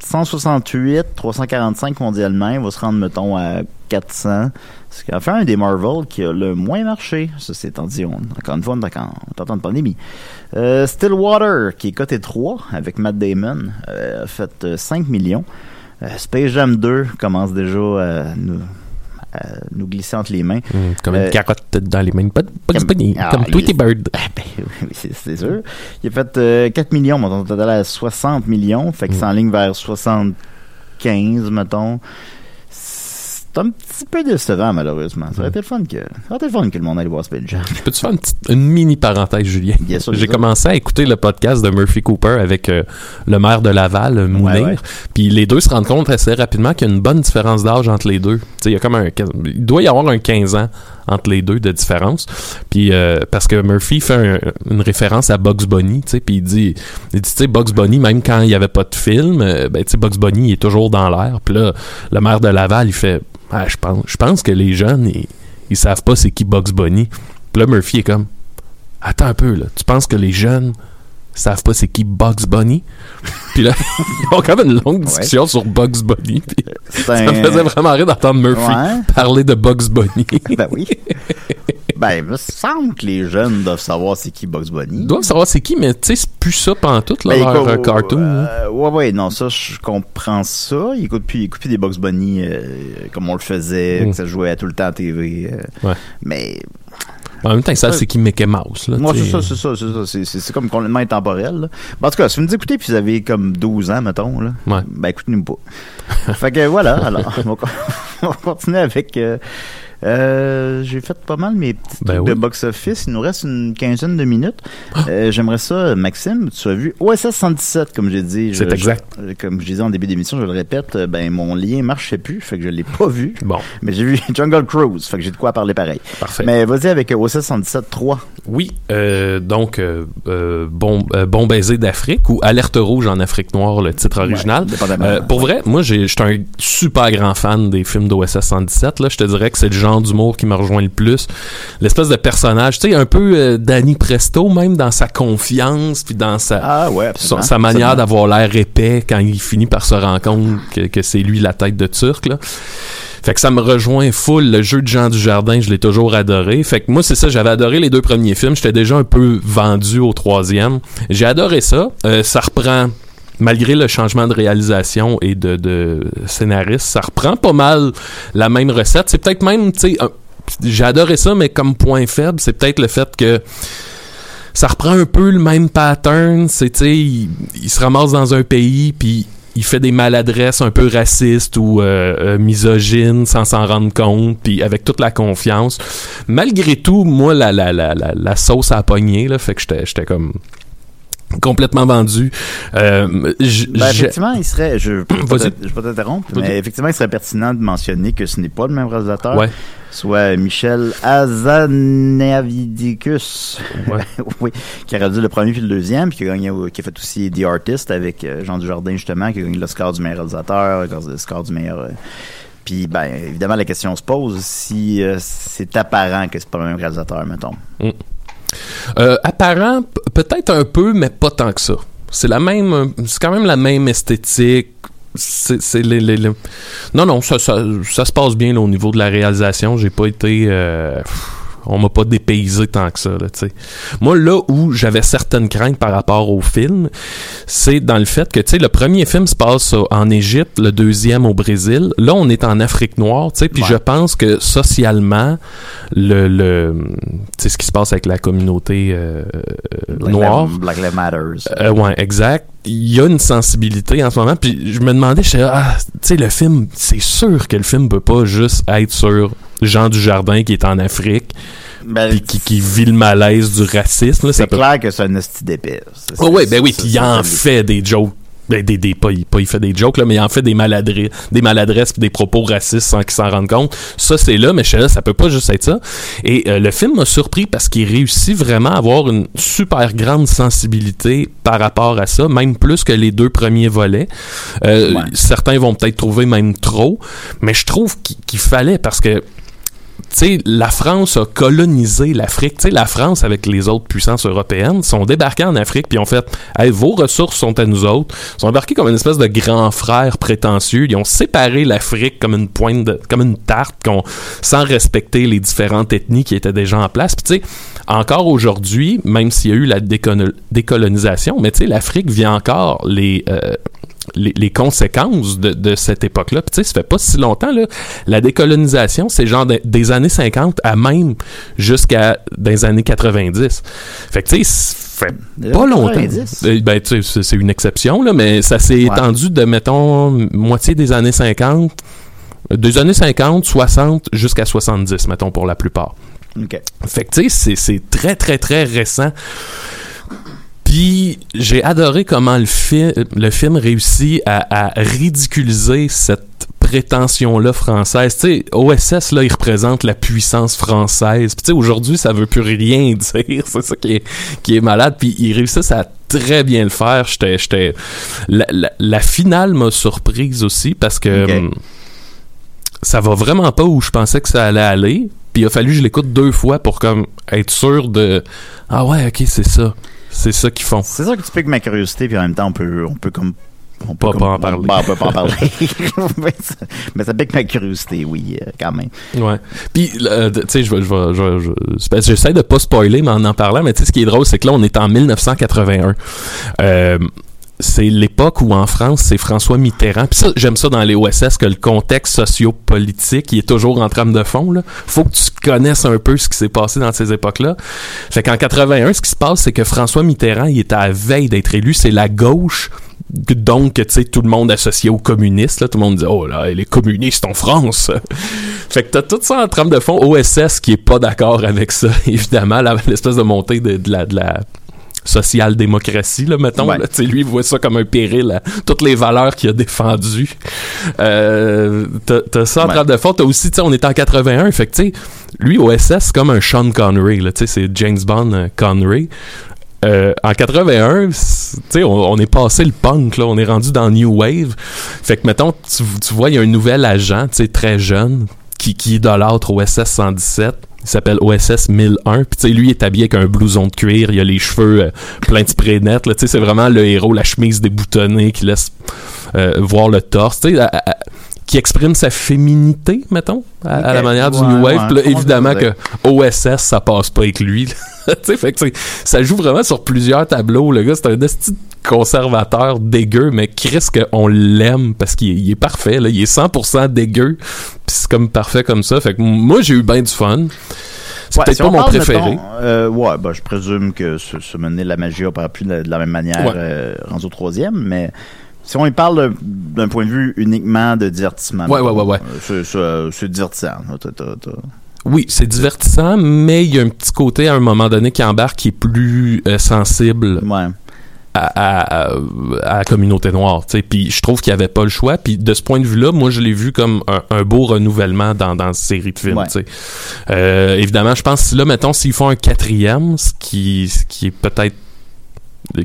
168, 345 mondialement. Il va se rendre, mettons, à 400. Ce qui a fait un des Marvel qui a le moins marché. Ça, c'est étant dit, encore une fois, on est de pandémie. Euh, Stillwater, qui est coté 3 avec Matt Damon, euh, a fait euh, 5 millions. Euh, Space Jam 2 commence déjà à nous, nous glisser entre les mains. Hum, comme Euh, une carotte dans les mains. Pas, pas comme- Ah, comme Tweety Bird. Ben, oui, c'est sûr. Il a fait euh, 4 millions, mais on total à 60 millions. Fait que c'est en ligne vers 75, mettons. C'est un petit peu décevant, malheureusement. Ça aurait été le fun que, ça aurait été le fun que le monde aille voir Space Jam. Peux-tu faire une, petite- une mini parenthèse, Julien? Bien sûr, J'ai commencé à écouter le podcast de Murphy Cooper avec euh, le maire de Laval, euh, Mounir. Ouais, ouais. Puis les deux se rendent compte assez rapidement qu'il y a une bonne différence d'âge entre les deux. Il y a comme un, il doit y avoir un 15 ans entre les deux de différence. Puis euh, parce que Murphy fait un- une référence à Bugs Bunny, tu sais, puis il dit, il dit, tu sais, Bugs Bunny, même quand il n'y avait pas de film, euh, ben tu sais, Bugs Bunny il est toujours dans l'air. Puis là, le maire de Laval, il fait, ah, je pense, je pense que les jeunes, ils, ils savent pas c'est qui Bugs Bunny. Puis là, Murphy est comme, attends un peu là, tu penses que les jeunes savent pas c'est qui Bugs Bunny? Puis là, ils ont comme une longue discussion sur Bugs Bunny. Puis ça un- me faisait vraiment rire d'entendre Murphy Ouais. parler de Bugs Bunny. Ben oui. ben, il me semble que les jeunes doivent savoir c'est qui Bugs Bunny. Ils doivent savoir c'est qui, mais tu sais, c'est plus ça pantoute, là, Ben, leur écoute, euh, cartoon. euh, ouais, ouais, non, ça, je comprends ça. Il écoute plus, il écoute plus des Bugs Bunny euh, comme on le faisait, Mm. que ça jouait tout le temps à TV. euh, Ouais. Mais En même temps, ils savent c'est qui Mickey Mouse. Là, Moi, c'est ça, c'est ça, c'est ça. C'est- comme complètement intemporel. là. Ben, en tout cas, si vous nous écoutez puis vous avez comme 12 ans, mettons, là, Ouais. ben écoutez-nous pas. fait que voilà, alors, on va, con- on va continuer avec... euh, euh, J'ai fait pas mal mes petits Ben trucs oui. de box-office. Il nous reste une quinzaine de minutes. Euh, J'aimerais ça, Maxime, tu as vu OSS 117, comme j'ai dit. Je- C'est exact. je- comme je disais en début d'émission, je le répète, euh, ben mon lien marchait plus, fait que je l'ai pas vu. Bon, Mais j'ai vu Jungle Cruise, fait que j'ai de quoi parler pareil. parfait. Mais vas-y avec OSS 117 3. Oui, euh, donc, bon, bon baiser d'Afrique ou Alerte rouge en Afrique noire, le titre original. Ouais, pour vrai, moi, j'ai- j'étais un super grand fan des films d'OSS 117. Là. Je te dirais que c'est le genre d'humour qui me rejoint le plus. L'espèce de personnage, tu sais, un peu euh, Danny Presto, même dans sa confiance, puis dans sa, Ah ouais, sa manière d'avoir l'air épais quand il finit par se rendre compte que, que c'est lui la tête de Turc. Là. Fait que ça me rejoint full. Le jeu de Jean Dujardin, je l'ai toujours adoré. Fait que moi, c'est ça, j'avais adoré les deux premiers films. J'étais déjà un peu vendu au troisième. J'ai adoré ça. Euh, ça reprend, malgré le changement de réalisation et de, scénariste, ça reprend pas mal la même recette. C'est peut-être même, tu sais, j'ai ça, mais comme point faible, c'est peut-être le fait que ça reprend un peu le même pattern. C'est, tu sais, il, se ramasse dans un pays, puis il fait des maladresses un peu racistes ou euh, euh, misogynes sans s'en rendre compte, puis avec toute la confiance. Malgré tout, moi, la, sauce a pogné, là, fait que j'étais comme complètement vendu. Euh, Ben, effectivement, il serait. Je je peux t'interrompre, mais effectivement, il serait pertinent de mentionner que ce n'est pas le même réalisateur. Ouais. Soit Michel Azanavidicus. Ouais. oui. Qui a réalisé le premier puis le deuxième, puis qui a, gagné, qui a fait aussi The Artist avec euh, Jean Dujardin, justement, qui a gagné l'Oscar du meilleur réalisateur, l'Oscar du meilleur. euh, puis, ben, évidemment, la question se pose si euh, c'est apparent que c'est pas le même réalisateur, mettons. Euh, apparent, peut-être un peu, mais pas tant que ça. C'est la même, euh, c'est quand même la même esthétique. Non, non, ça, se passe bien au niveau de la réalisation. J'ai pas été. euh, on m'a pas dépaysé tant que ça, là. Moi, là où j'avais certaines craintes par rapport au film, c'est dans le fait que, le premier film se passe en Égypte, le deuxième au Brésil. Là, on est en Afrique noire, puis Ouais. je pense que socialement, le, le ce qui se passe avec la communauté euh, Black noire, Black Lives Matters. euh, ouais, exact. Il y a une sensibilité en ce moment. Puis je me demandais, je ah, tu sais, le film, c'est sûr que le film peut pas juste être sur Jean Dujardin qui est en Afrique, Ben, puis qui, qui vit le malaise du racisme. c'est peut... clair que c'est un esti d'épée. C'est- Oh, ouais, ben oui, puis il en fait des jokes. Ben, des, des, pas, il- pas il fait des jokes, là, mais il en fait des maladresses, des maladresses pis des propos racistes sans qu'il s'en rende compte. Ça, c'est là, mais je sais là, ça peut pas juste être ça. Et euh, le film m'a surpris parce qu'il réussit vraiment à avoir une super grande sensibilité par rapport à ça, même plus que les deux premiers volets. Euh, Ouais. Certains vont peut-être trouver même trop, mais je trouve qu'il qu'il fallait parce que tu sais, la France a colonisé l'Afrique. La France, avec les autres puissances européennes, sont débarqués en Afrique puis ont fait hey, vos ressources sont à nous autres. Ils sont embarqués comme une espèce de grand frère prétentieux. Ils ont séparé l'Afrique comme une pointe, de- comme une tarte, sans respecter les différentes ethnies qui étaient déjà en place. Puis encore aujourd'hui, même s'il y a eu la décolonisation, mais l'Afrique vit encore les euh, les, les conséquences de, de cette époque-là. Puis tu sais, ça fait pas si longtemps, là. La décolonisation, c'est genre de- des années 50 à même jusqu'à des années 90. Fait que tu sais, ça fait Des pas longtemps. 90? Euh, Ben, tu sais, c'est- une exception, là, mais ça s'est Ouais. étendu de, mettons, moitié des années 50, euh, des années 50, 60 jusqu'à 70, mettons, pour la plupart. OK. Fait que, tu sais, c'est très, très, très récent. Puis, j'ai adoré comment le, fi- le film réussit à, à ridiculiser cette prétention-là française. Tu sais, OSS, là, il représente la puissance française. Puis, tu sais, aujourd'hui, ça veut plus rien dire. C'est ça qui est, qui est malade. Puis, ils réussissent à très bien le faire. J'étais... j'étais- La, la- la finale m'a surprise aussi parce que... Hum, ça va vraiment pas où je pensais que ça allait aller. Puis il a fallu que je l'écoute deux fois pour comme être sûr de ah ouais ok c'est ça c'est ça qu'ils font. C'est ça que tu piques ma curiosité, puis en même temps, on peut, on peut comme. On comme- pas en parler. Bah, on peut pas en parler. mais, ça, mais ça pique ma curiosité, oui, euh, quand même. Ouais. Puis euh, tu sais je vais que j'essaie de pas spoiler mais en en parlant mais tu sais ce qui est drôle c'est que là on est en 1981. Euh, c'est l'époque où en France, c'est François Mitterrand. J'aime ça dans les OSS, que le contexte socio-politique, il est toujours en trame de fond. Là. Faut que tu connaisses un peu ce qui s'est passé dans ces époques-là. Fait qu'en 81, ce qui se passe, c'est que François Mitterrand, il est à la veille d'être élu. C'est la gauche donc tu sais tout le monde associé aux communistes là tout le monde dit oh là les communistes en France fait que t'as tout ça en trame de fond OSS qui est pas d'accord avec ça évidemment l'espèce de montée de, de de la social-démocratie, là, mettons. Ouais. là. Tu sais, lui, il voit ça comme un péril à toutes les valeurs qu'il a défendues. Euh, t'as, ça en Ouais. trame de fond. T'as aussi, tu sais, on est en 81, fait que, lui, OSS, c'est comme un Sean Connery, là, tu sais, c'est James Bond euh, Connery. Euh, en 81, c'est- tu sais, on, on est passé le punk, là, on est rendu dans New Wave. Fait que, mettons, tu, tu vois, il y a un nouvel agent, tu sais, très jeune, qui, qui idolâtre OSS 117. Il s'appelle OSS 1001. Puis, tu sais, lui, il est habillé avec un blouson de cuir. Il a les cheveux euh, pleins de spray net. Tu sais, c'est vraiment le héros, la chemise déboutonnée qui laisse euh, voir le torse. Tu sais, qui exprime sa féminité, mettons, à, à la manière du New Wave. ouais, là, évidemment que OSS, ça passe pas avec lui. fait que, ça joue vraiment sur plusieurs tableaux. Le gars, c'est un esti conservateur dégueu, mais Chris qu'on l'aime parce qu'il est, parfait. Là. Il est 100% dégueu. Puis c'est comme parfait comme ça. Fait que moi, j'ai eu bien du fun. C'est Ouais, peut-être si pas on mon parle, préféré. mettons, euh, ouais, bah, je présume que ce, ce mener la magie n'a pas pu de la, de la même manière euh, rendu au troisième, mais si on y parle d'un- point de vue uniquement de divertissement. Ouais, ouais, ouais, ouais. euh, c'est- C'est divertissant. Oui, c'est divertissant, mais il y a un petit côté à un moment donné qui embarque qui est plus euh, sensible Ouais. à, à- la communauté noire. Puis je trouve qu'il n'y avait pas le choix. Puis de ce point de vue-là, moi, je l'ai vu comme un, un beau renouvellement dans, dans cette série de films. Ouais. Euh, évidemment, je pense que là, mettons, s'ils font un quatrième, ce qui, ce qui est peut-être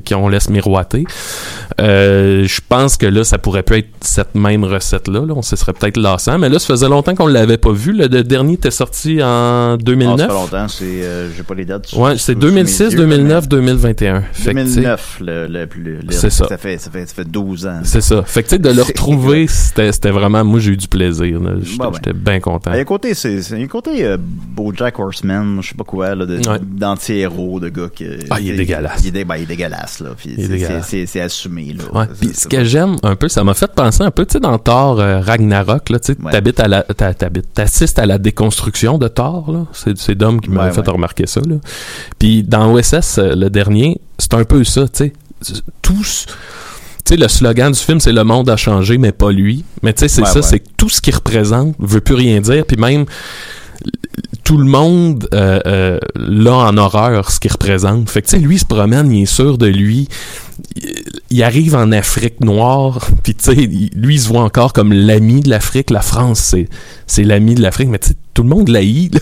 qui on laisse miroiter. Euh, je pense que là, ça pourrait peut être cette même recette-là. Là. On se serait peut-être lassant. Mais là, ça faisait longtemps qu'on ne l'avait pas vu. Le, le dernier était sorti en Ah, 2009. ça fait longtemps, c'est, euh, j'ai pas les dates. ouais, c'est sous 2006, mes yeux, 2009, mais 2021. Fait que, tu sais, 2009, le, le, le- C'est ça. Ça fait, ça fait, ça fait 12 ans. C'est ça. Fait que tu sais, de le retrouver, c'était vraiment... Moi, j'ai eu du plaisir. J'étais Bah j'étais bien content. Il y a un côté, c'est, un côté euh, BoJack Horseman, je sais pas quoi, là, de, Ouais. d'anti-héros, de gars qui... Ah, il est dégueulasse. Il est, ben, il est dégueulasse, là. Puis c'est, assumé, là. Ouais. Puis ce que j'aime un peu, ça m'a fait penser un peu, tu sais, dans Thor euh, Ragnarok, là, tu sais, Ouais. t'habites à la, t'habites- t'assistes à la déconstruction de Thor, là. C'est, Dom qui m'avait Ouais, fait remarquer ça, là. Puis dans OSS, euh, le dernier, c'est un peu ça, tu sais. Tous, tu sais, le slogan du film, c'est le monde a changé, mais pas lui. Mais tu sais, c'est Ouais, ça, ouais. c'est que tout ce qu'il représente veut plus rien dire. Puis même, tout le monde euh, euh, l'a en horreur ce qu'il représente. Fait que tu sais, lui il se promène, il est sûr de lui. Il, il arrive en Afrique noire, puis tu sais, lui il se voit encore comme l'ami de l'Afrique. La France, c'est c'est l'ami de l'Afrique, mais tu sais, tout le monde l'haït.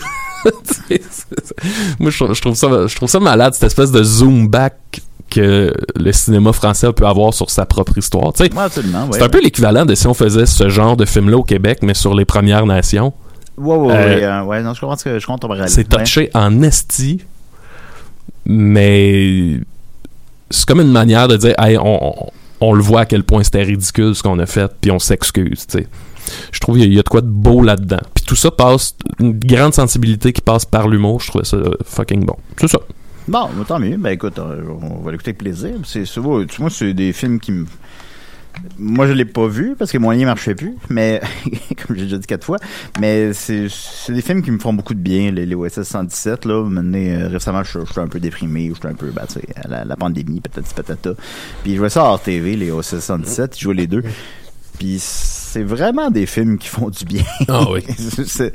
Moi, je trouve, je trouve ça, je trouve ça malade cette espèce de zoom back que le cinéma français peut avoir sur sa propre histoire. Ouais, ouais. c'est un peu l'équivalent de si on faisait ce genre de film-là au Québec, mais sur les Premières Nations. Ouais, ouais, Euh, ouais, euh, ouais, non, je comprends que je comprends ton parallèle. C'est Ouais. touché en esti, mais c'est comme une manière de dire, hey, on, on- on le voit à quel point c'était ridicule ce qu'on a fait, puis on s'excuse, tu sais. Je trouve qu'il y, a- il y a de quoi de beau là-dedans. Puis tout ça passe, une grande sensibilité qui passe par l'humour, je trouvais ça fucking bon. C'est ça. Bon, tant mieux. Ben écoute, on va l'écouter avec plaisir. C'est, vois, c'est des films qui me. Moi, je l'ai pas vu parce que mon lien marchait plus, mais comme j'ai déjà dit quatre fois, mais c'est, des films qui me font beaucoup de bien, les, les OSS 117 là. Maintenant, euh, récemment, je je suis un peu déprimé, je suis un peu, ben, tu sais, la, la pandémie, patati patata. Puis je jouais ça hors TV, les OSS 117, je jouais les deux. Puis c'est vraiment des films qui font du bien. Ah oui. c'est,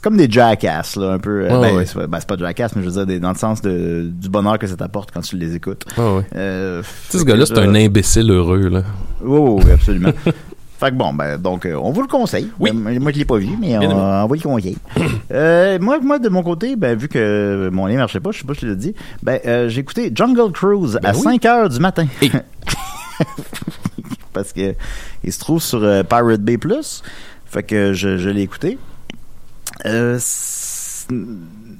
comme des jackass, là, un peu. Ah ben, oui. c'est, ben, pas jackass, mais je veux dire, des- dans le sens de, du bonheur que ça t'apporte quand tu les écoutes. Ah ouais. Euh, Tu sais, ce gars-là, c'est un imbécile heureux, là. Oui, oui, oui, absolument. fait que bon, ben, donc, euh, on vous le conseille. Oui. Euh, moi, je l'ai pas vu, mais on, on va le conseiller. euh, moi, moi, de mon côté, ben, vu que mon lien marchait pas, je sais pas si je l'ai dit, ben, j'ai écouté Jungle Cruise à Ben oui. 5 heures du matin. Parce que il se trouve sur euh, Pirate Bay Plus. Fait que je, je l'ai écouté. Euh,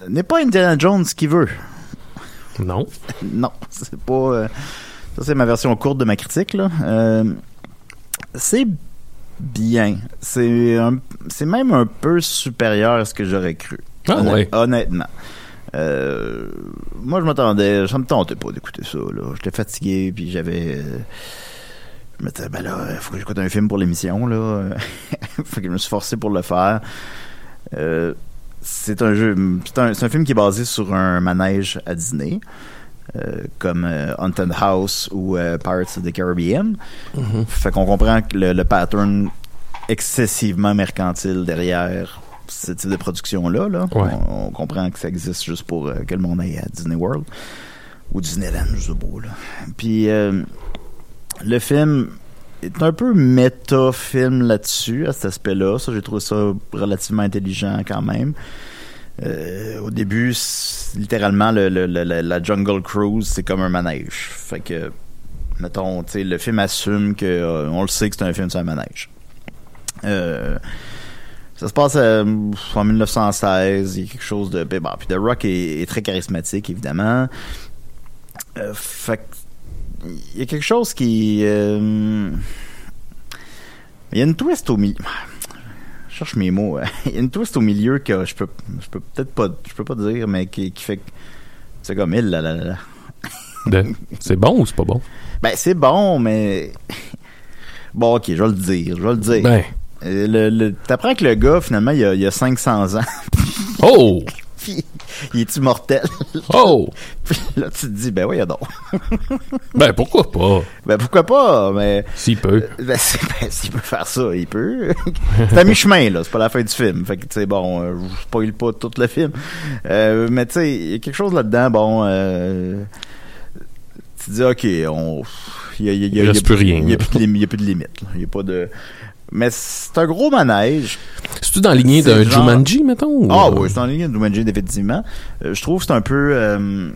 n'est pas Indiana Jones qui veut. Non. Non, c'est pas. euh, ça, c'est ma version courte de ma critique, là. Euh, c'est bien. C'est un- c'est même un peu supérieur à ce que j'aurais cru. Ah ouais. Honnêtement. Euh, moi, je m'attendais. Ça me tentait pas d'écouter ça, là. J'étais fatigué, puis j'avais. euh, je me disais, ben là, il faut que j'écoute un film pour l'émission, là. fait que je me suis forcé pour le faire. Euh, c'est un jeu, c'est un, un film qui est basé sur un manège à Disney, euh, comme euh, Haunted House ou Pirates of the Caribbean. Fait qu'on comprend que le, le pattern excessivement mercantile derrière ce type de production-là. Là. Ouais. On, on comprend que ça existe juste pour euh, que le monde aille à Disney World ou Disneyland, je sais pas. Là. Puis euh, le film est un peu méta-film là-dessus, à cet aspect-là. Ça, j'ai trouvé ça relativement intelligent quand même. Euh, au début, littéralement, le, le- le- la, Jungle Cruise, c'est comme un manège. Fait que, mettons, tu sais, le film assume que euh, on le sait que c'est un film sur un manège. Euh, ça se passe euh, en 1916. Il y a quelque chose de. ben, puis The Rock est, est très charismatique, évidemment. Euh, fait que, il y a quelque chose qui. euh, il y a une twist au milieu. Je cherche mes mots. Il y a une twist au milieu que je peux, je peux peut-être pas, je peux pas dire, mais qui, qui fait que c'est comme il là, là, là. De- C'est bon ou c'est pas bon? Ben c'est bon, mais bon, ok, je vais le dire, je vais le dire. Ben. Euh, le, le- T'apprends que le gars, finalement, il a, il a 500 ans. Oh! Puis, il est immortel. Oh! Puis là, tu te dis, ben oui, donc. Ben, pourquoi pas? Ben pourquoi pas, mais. S'il peut. Ben, ben, s'il peut faire ça, il peut. c'est à mi-chemin, là. C'est pas la fin du film. Fait que, tu sais, bon, euh, je spoil pas tout le film. Euh, mais, tu sais, il y a quelque chose là-dedans, bon. Euh, tu te dis, OK, on. Il y a, y y plus rien, Il y a plus de lim- il y a plus de limite. Il y a pas de. Mais c'est un gros manège. C'est-tu dans la lignée d'un genre- Jumanji, mettons? ou- Ah oui, c'est en ligne de Jumanji, définitivement. Euh, je trouve que c'est un peu... euh,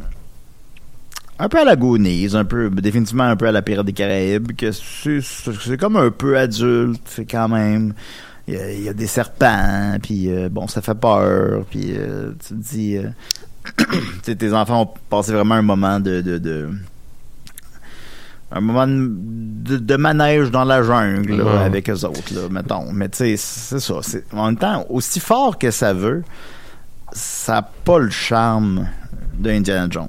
un peu à la Goonies, un peu, définitivement un peu à la Pirates des Caraïbes, que c'est, comme un peu adulte, c'est quand même. Il y a, il y a des serpents, puis euh, bon, ça fait peur, puis euh, tu te dis, euh, tes enfants ont passé vraiment un moment de, de, de- un moment de, de manège dans la jungle là, Ouais. avec eux autres, là, mettons. Mais tu sais, c'est ça. En même temps, aussi fort que ça veut, ça n'a pas le charme d'Indiana Jones.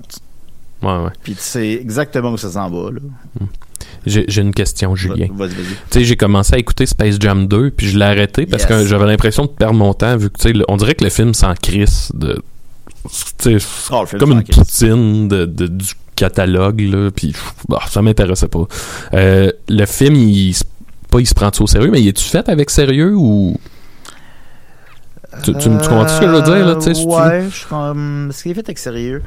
Ouais, ouais. Puis tu sais exactement où ça s'en va, là. J'ai j'ai une question, Julien. Vas-y, vas-y. Tu sais, j'ai commencé à écouter Space Jam 2, puis je l'ai arrêté parce Yes. que j'avais l'impression de perdre mon temps, vu que, tu sais, on dirait que le film s'en crisse de. Tu sais, Oh, comme une poutine de, de- du catalogue, là, puis bah, ça m'intéressait pas. Euh, le film, il, pas il se prend tout au sérieux, mais il est-tu fait avec sérieux ou? Tu, tu, tu comprends ce que je veux dire, là, tu sais? Euh, je suis comme. Ce qui est fait avec sérieux,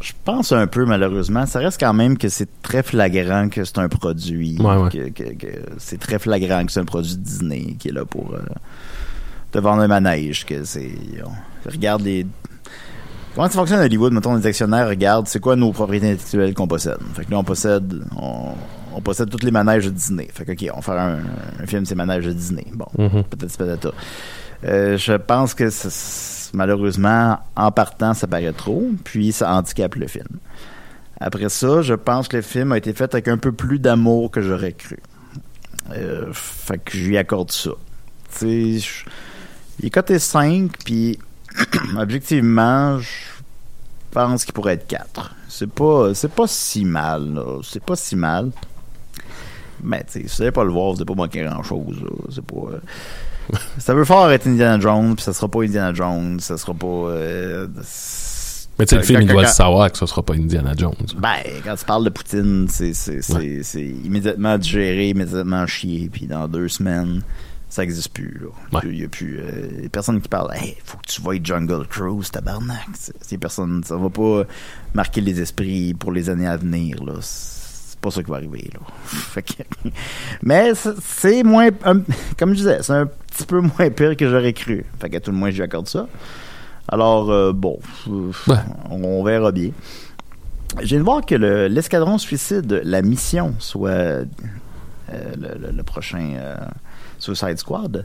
je pense un peu, malheureusement. Ça reste quand même que c'est très flagrant que c'est un produit. Ouais, ouais. Que, que- que c'est très flagrant que c'est un produit Disney qui est là pour euh, te vendre un manège. Que c'est. on- regarde les. Comment ça fonctionne à Hollywood? Mettons, les actionnaires regardent c'est quoi nos propriétés intellectuelles qu'on possède? Fait que là, on possède. On, on possède tous les manèges de Disney. Fait que, OK, on va faire un, un film, c'est manèges de Disney. Bon, Mhm. peut-être peut-être euh, je pense que malheureusement, en partant, ça paraît trop, puis ça handicape le film. Après ça, je pense que le film a été fait avec un peu plus d'amour que j'aurais cru. Euh, fait que je lui accorde ça. Tu sais, il est coté 5, puis objectivement, je pense qu'il pourrait être 4. C'est pas, c'est pas si mal, là. C'est pas si mal. Mais, tu sais, si vous savez pas le voir, vous n'allez pas manquer grand-chose, là. C'est pas... euh, ça veut fort être Indiana Jones, puis ça sera pas Indiana Jones, ça sera pas. euh, Mais tu sais, le quand- film, il doit quand- le savoir que ce sera pas Indiana Jones. Ben, quand tu parles de Poutine, c'est Ouais. immédiatement digéré, immédiatement chié, puis dans deux semaines, ça existe plus. là. Ouais. Il y a plus. euh, personne qui parle. Hey, faut que tu vois Jungle Cruise, tabarnak. C'est c'est personne. Ça va pas marquer les esprits pour les années à venir. là. C'est pas ça qui va arriver. Là. Fait que- mais c'est- moins. un- comme je disais, c'est un petit peu moins pire que j'aurais cru. Fait qu'à tout le moins, je lui accorde ça. Alors, euh, bon, Ouais. on, on verra bien. Viens de voir que le- l'escadron suicide, la mission, soit euh, le, le- le prochain Suicide Squad,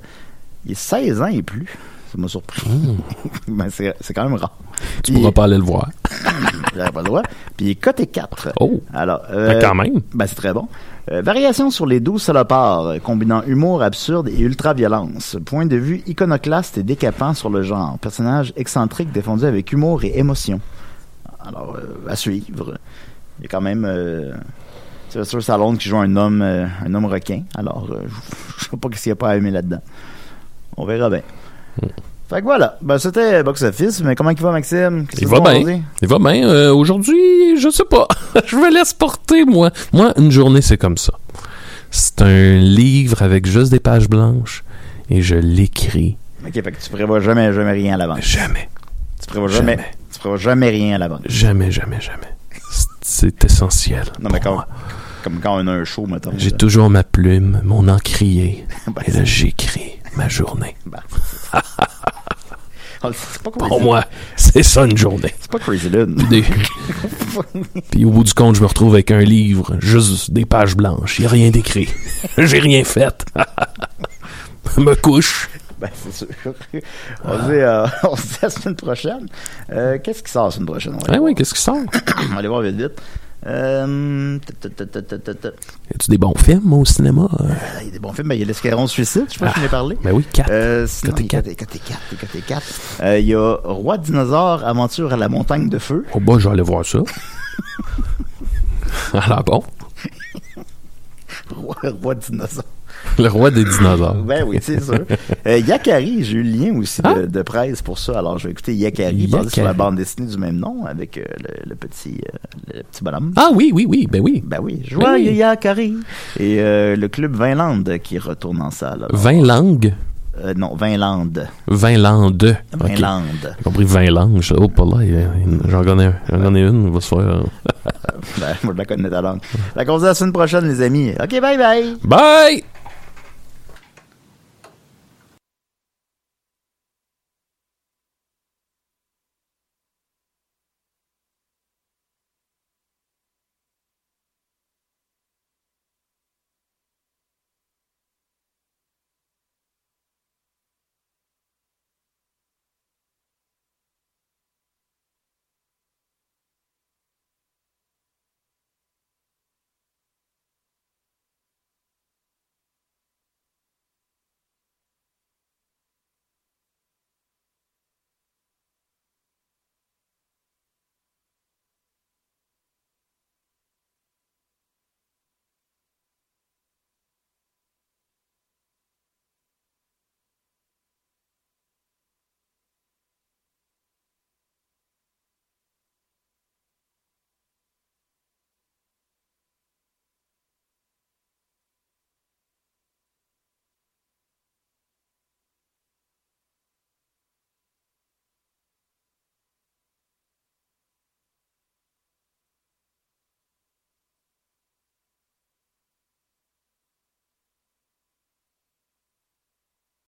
il est 16 ans et plus. Ça m'a surpris. Ben, c'est c'est quand même rare. Tu Puis- pourras pas aller le voir. J'avais pas le droit. Puis il est coté 4. Oh! Alors, Ben, quand même. ben, c'est très bon. Euh, variation sur les 12 salopards, euh, combinant humour absurde et ultra-violence. Point de vue iconoclaste et décapant sur le genre. Personnage excentrique défendu avec humour et émotion. Alors, euh, à suivre. Il y a quand même euh, Sylvester Stallone qui joue un homme, euh, un homme requin. Alors, euh, je sais pas qu'il n'y a pas à aimer là-dedans. On verra bien. Fait que voilà. Ben, c'était Box Office. Mais comment il va, Maxime? Il va bien. Il va bien. Aujourd'hui, je sais pas. je me laisse porter, moi. Moi, une journée, c'est comme ça. C'est un livre avec juste des pages blanches et je l'écris Ok, fait que tu prévois jamais, jamais rien à l'avance. jamais. Tu prévois jamais, Jamais. tu prévois jamais rien à l'avance. Jamais, jamais, jamais. C'est- essentiel. Non, mais quand, comme quand on a un show, mettons. J'ai toujours ma plume, mon encrier. Ben, Et là, j'écris ma journée. ben, c'est pas Pour moi, c'est ça une journée. C'est pas Crazy Lune. Des- Puis au bout du compte, je me retrouve avec un livre, juste des pages blanches. Il n'y a rien d'écrit. J'ai rien fait. me couche. Ben, c'est sûr. On se dit, euh, on se dit la semaine prochaine. Euh, Qu'est-ce qui sort la semaine prochaine? Ah oui, qu'est-ce qui sort? On va aller voir vite, vite. Euh. Y a-tu des bons films au cinéma? Il y a des bons films. Ben, Il y a L'Escadron Suicide, je pas si je n'ai parlé. Ben oui, 4. Euh, sinon, Côté il y a quatre. côté 4. Côté 4. Euh, Il y a Roi Dinosaure, Aventure à la montagne de feu. Oh bah, je vais aller voir ça. Alors bon, Roi, Roi Dinosaure. le roi des dinosaures. Ben oui, c'est sûr. Euh, Yakari, j'ai eu le lien aussi de, de presse pour ça. Alors, je vais écouter Yakari, basé sur la bande dessinée du même nom, avec euh, le, le petit, euh, le petit bonhomme. Ah oui, oui, oui, ben oui. Ben oui, joyeux oui. Yakari. Et euh, le club Vinland qui retourne en salle. Alors, 20 langues? euh, non, Vinland. 20 langues. Ok. Vinland. J'ai compris 20 langues. Je- Oh, pas là, a- j'en connais, j'en connais une. On va se faire. euh, Ben, moi, je la connais ta langue. Fait qu'on se dit à la semaine prochaine, les amis. OK, bye bye. Bye!